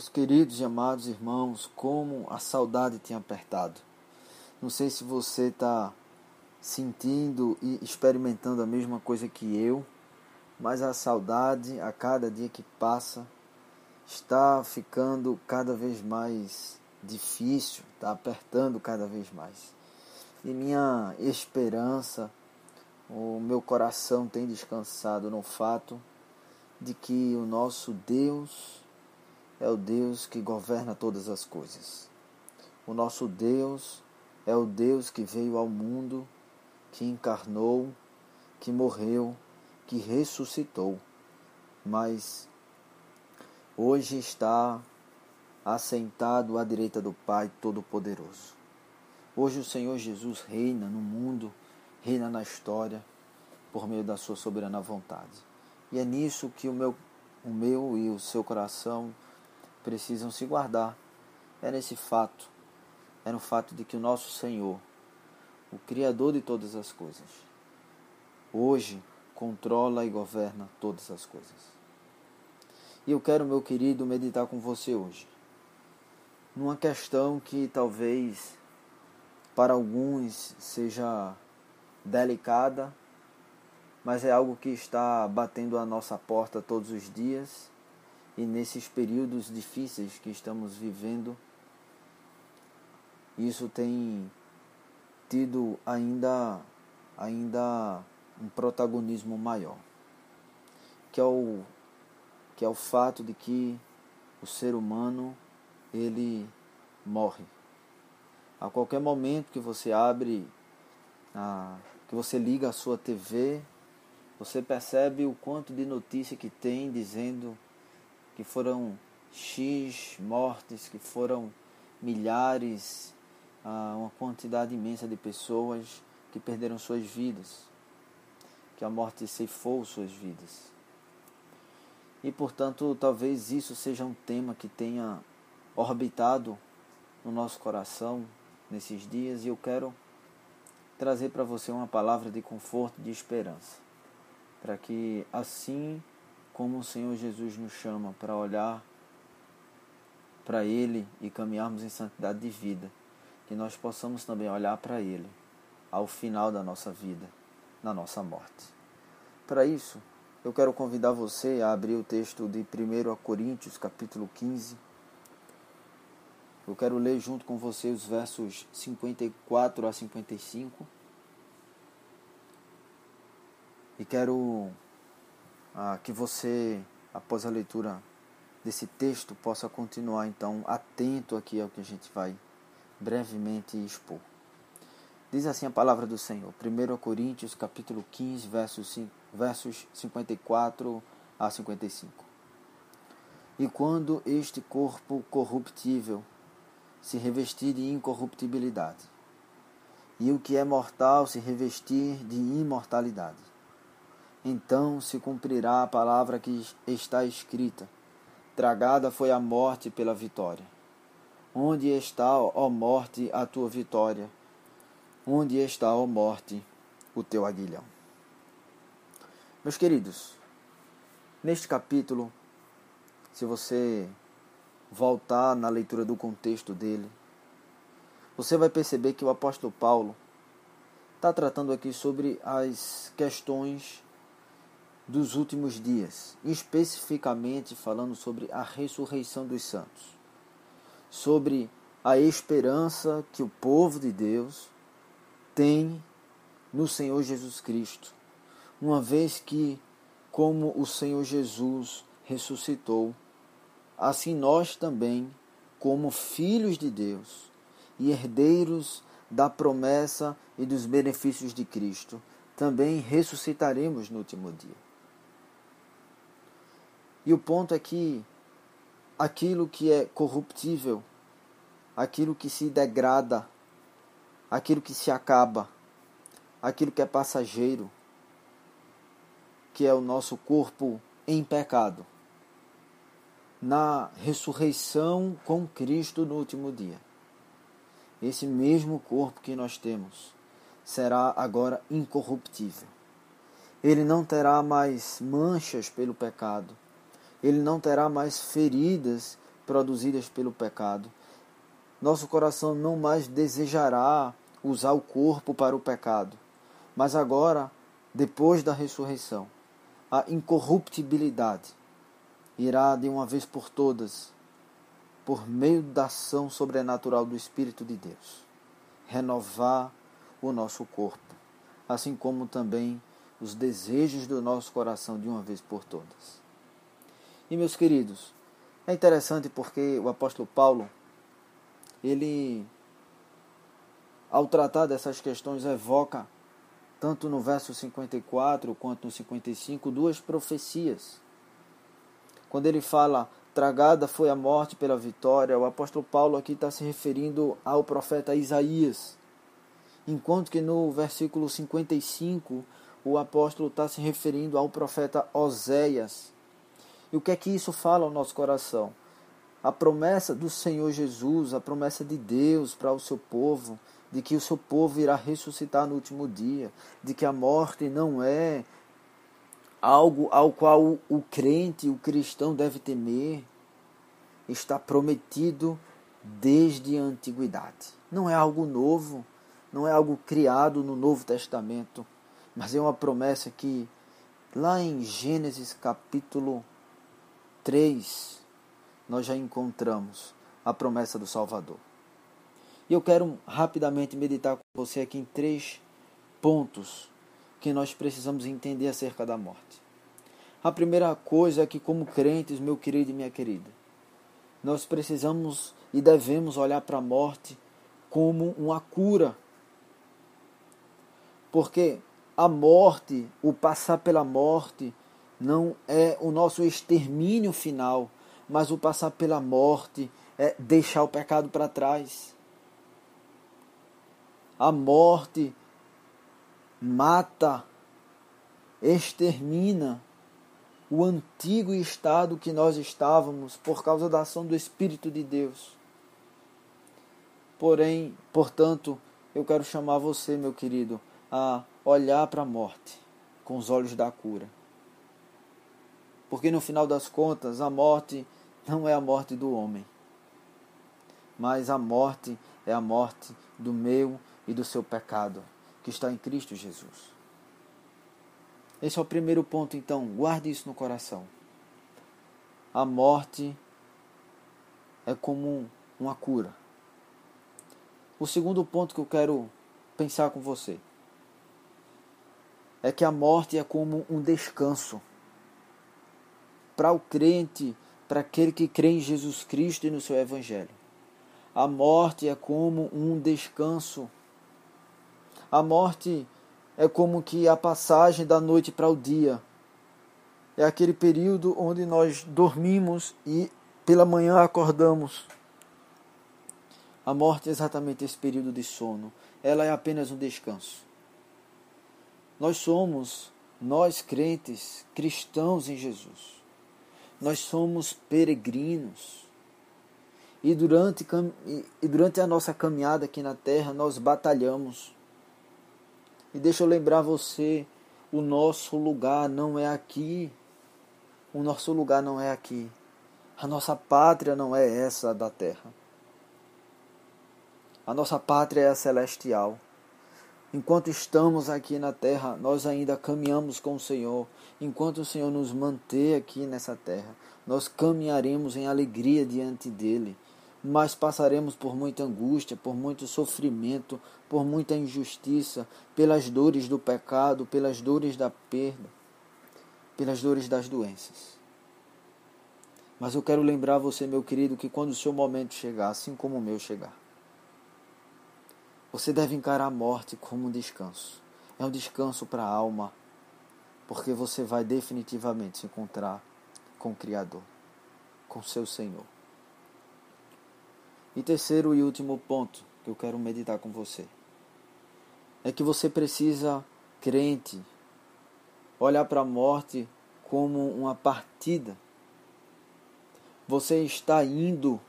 Meus queridos e amados irmãos, como a saudade tem apertado. Não sei se você está sentindo e experimentando a mesma coisa que eu, mas a saudade, a cada dia que passa, está ficando cada vez mais difícil, está apertando cada vez mais. E minha esperança, o meu coração tem descansado no fato de que o nosso Deus é o Deus que governa todas as coisas. O nosso Deus é o Deus que veio ao mundo, que encarnou, que morreu, que ressuscitou, mas hoje está assentado à direita do Pai Todo-Poderoso. Hoje o Senhor Jesus reina no mundo, reina na história, por meio da sua soberana vontade. E é nisso que o meu, o meu e o seu coração precisam se guardar. É nesse fato, é no fato de que o nosso Senhor, o Criador de todas as coisas, hoje controla e governa todas as coisas. E eu quero, meu querido, meditar com você hoje numa questão que talvez para alguns seja delicada, mas é algo que está batendo a nossa porta todos os dias e nesses períodos difíceis que estamos vivendo, isso tem tido ainda, ainda um protagonismo maior, que é o, que é o fato de que o ser humano ele morre. A qualquer momento que você abre, a, que você liga a sua TV, você percebe o quanto de notícia que tem dizendo que foram X mortes, que foram milhares, ah, uma quantidade imensa de pessoas que perderam suas vidas, que a morte ceifou suas vidas. E portanto, talvez isso seja um tema que tenha orbitado no nosso coração nesses dias e eu quero trazer para você uma palavra de conforto de esperança, para que assim como o Senhor Jesus nos chama para olhar para Ele e caminharmos em santidade de vida, que nós possamos também olhar para Ele ao final da nossa vida, na nossa morte. Para isso, eu quero convidar você a abrir o texto de 1 Coríntios, capítulo 15. Eu quero ler junto com você os versos 54 a 55. E quero ah, que você, após a leitura desse texto, possa continuar então atento aqui ao que a gente vai brevemente expor. Diz assim a palavra do Senhor, 1 Coríntios capítulo 15, versos, versos 54 a 55. E quando este corpo corruptível se revestir de incorruptibilidade, e o que é mortal se revestir de imortalidade, então se cumprirá a palavra que está escrita: Tragada foi a morte pela vitória. Onde está, ó morte, a tua vitória? Onde está, ó morte, o teu aguilhão? Meus queridos, neste capítulo, se você voltar na leitura do contexto dele, você vai perceber que o apóstolo Paulo está tratando aqui sobre as questões dos últimos dias, especificamente falando sobre a ressurreição dos santos, sobre a esperança que o povo de Deus tem no Senhor Jesus Cristo, uma vez que, como o Senhor Jesus ressuscitou, assim nós também, como filhos de Deus e herdeiros da promessa e dos benefícios de Cristo, também ressuscitaremos no último dia. E o ponto é que aquilo que é corruptível, aquilo que se degrada, aquilo que se acaba, aquilo que é passageiro, que é o nosso corpo em pecado, na ressurreição com Cristo no último dia. Esse mesmo corpo que nós temos será agora incorruptível. Ele não terá mais manchas pelo pecado ele não terá mais feridas produzidas pelo pecado. Nosso coração não mais desejará usar o corpo para o pecado, mas agora, depois da ressurreição, a incorruptibilidade irá de uma vez por todas, por meio da ação sobrenatural do Espírito de Deus, renovar o nosso corpo, assim como também os desejos do nosso coração de uma vez por todas. E meus queridos, é interessante porque o apóstolo Paulo, ele, ao tratar dessas questões, evoca, tanto no verso 54 quanto no 55, duas profecias. Quando ele fala, tragada foi a morte pela vitória, o apóstolo Paulo aqui está se referindo ao profeta Isaías. Enquanto que no versículo 55, o apóstolo está se referindo ao profeta Oséias. E o que é que isso fala ao nosso coração? A promessa do Senhor Jesus, a promessa de Deus para o seu povo, de que o seu povo irá ressuscitar no último dia, de que a morte não é algo ao qual o crente, o cristão deve temer, está prometido desde a antiguidade. Não é algo novo, não é algo criado no Novo Testamento, mas é uma promessa que lá em Gênesis capítulo 3 nós já encontramos a promessa do Salvador. E eu quero rapidamente meditar com você aqui em três pontos que nós precisamos entender acerca da morte. A primeira coisa é que, como crentes, meu querido e minha querida, nós precisamos e devemos olhar para a morte como uma cura. Porque a morte, o passar pela morte, não é o nosso extermínio final, mas o passar pela morte é deixar o pecado para trás. A morte mata, extermina o antigo estado que nós estávamos por causa da ação do Espírito de Deus. Porém, portanto, eu quero chamar você, meu querido, a olhar para a morte com os olhos da cura. Porque no final das contas, a morte não é a morte do homem, mas a morte é a morte do meu e do seu pecado que está em Cristo Jesus. Esse é o primeiro ponto, então, guarde isso no coração. A morte é como uma cura. O segundo ponto que eu quero pensar com você é que a morte é como um descanso. Para o crente, para aquele que crê em Jesus Cristo e no seu Evangelho. A morte é como um descanso a morte é como que a passagem da noite para o dia. É aquele período onde nós dormimos e pela manhã acordamos. A morte é exatamente esse período de sono. Ela é apenas um descanso. Nós somos, nós crentes, cristãos em Jesus. Nós somos peregrinos. E durante, e durante a nossa caminhada aqui na terra, nós batalhamos. E deixa eu lembrar você, o nosso lugar não é aqui. O nosso lugar não é aqui. A nossa pátria não é essa da terra. A nossa pátria é a celestial. Enquanto estamos aqui na terra, nós ainda caminhamos com o Senhor. Enquanto o Senhor nos manter aqui nessa terra, nós caminharemos em alegria diante dele mas passaremos por muita angústia, por muito sofrimento, por muita injustiça, pelas dores do pecado, pelas dores da perda, pelas dores das doenças. Mas eu quero lembrar você, meu querido, que quando o seu momento chegar, assim como o meu chegar, você deve encarar a morte como um descanso. É um descanso para a alma, porque você vai definitivamente se encontrar com o Criador, com seu Senhor. E terceiro e último ponto que eu quero meditar com você é que você precisa, crente, olhar para a morte como uma partida. Você está indo.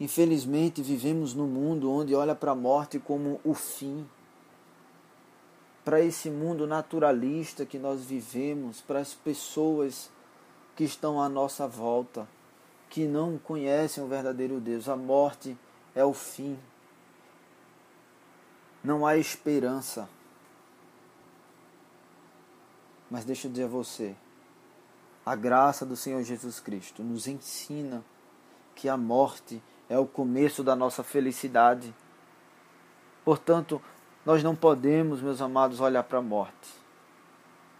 Infelizmente, vivemos num mundo onde olha para a morte como o fim. Para esse mundo naturalista que nós vivemos, para as pessoas que estão à nossa volta, que não conhecem o verdadeiro Deus. A morte é o fim. Não há esperança. Mas deixa eu dizer a você, a graça do Senhor Jesus Cristo nos ensina que a morte é o começo da nossa felicidade. Portanto, nós não podemos, meus amados, olhar para a morte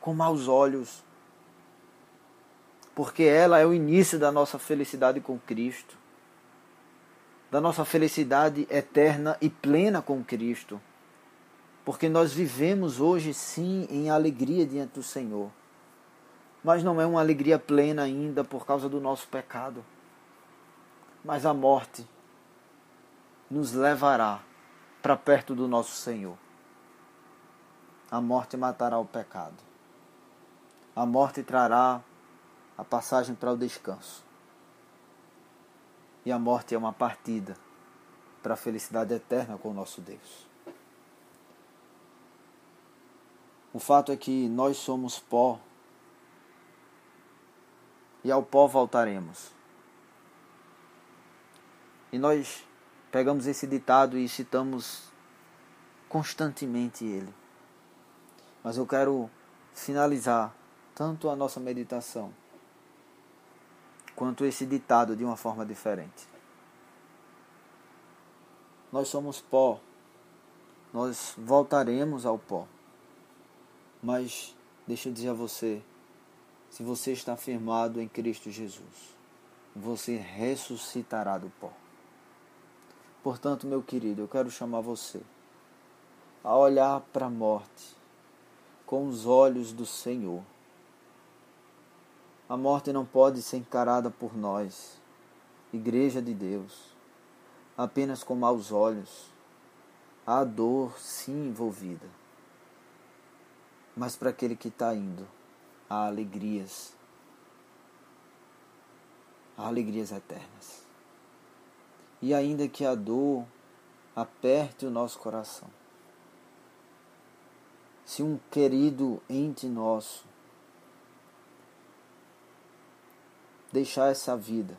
com maus olhos, porque ela é o início da nossa felicidade com Cristo, da nossa felicidade eterna e plena com Cristo, porque nós vivemos hoje sim em alegria diante do Senhor, mas não é uma alegria plena ainda por causa do nosso pecado, mas a morte nos levará para perto do nosso Senhor. A morte matará o pecado. A morte trará a passagem para o descanso. E a morte é uma partida para a felicidade eterna com o nosso Deus. O fato é que nós somos pó e ao pó voltaremos. E nós pegamos esse ditado e citamos constantemente ele. Mas eu quero finalizar tanto a nossa meditação quanto esse ditado de uma forma diferente. Nós somos pó, nós voltaremos ao pó. Mas deixa eu dizer a você, se você está firmado em Cristo Jesus, você ressuscitará do pó. Portanto, meu querido, eu quero chamar você a olhar para a morte com os olhos do Senhor. A morte não pode ser encarada por nós, Igreja de Deus, apenas com maus olhos. Há dor, sim, envolvida. Mas para aquele que está indo, há alegrias. Há alegrias eternas. E ainda que a dor aperte o nosso coração, se um querido ente nosso deixar essa vida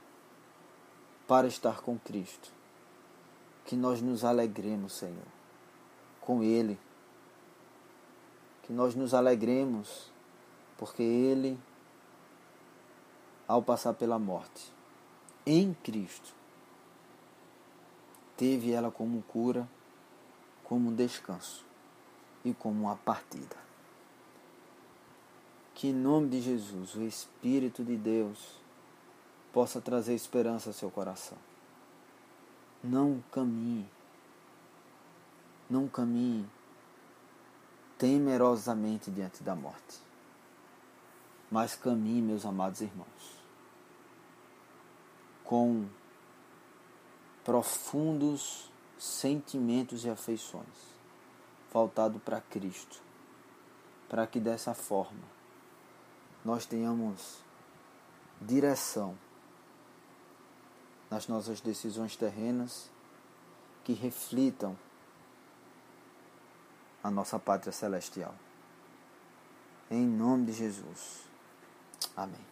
para estar com Cristo, que nós nos alegremos, Senhor, com Ele, que nós nos alegremos, porque Ele, ao passar pela morte, em Cristo, teve ela como cura, como descanso e como uma partida. Que em nome de Jesus, o Espírito de Deus possa trazer esperança ao seu coração. Não caminhe, não caminhe temerosamente diante da morte, mas caminhe, meus amados irmãos, com profundos sentimentos e afeições, voltado para Cristo, para que dessa forma nós tenhamos direção nas nossas decisões terrenas que reflitam a nossa pátria celestial. Em nome de Jesus. Amém.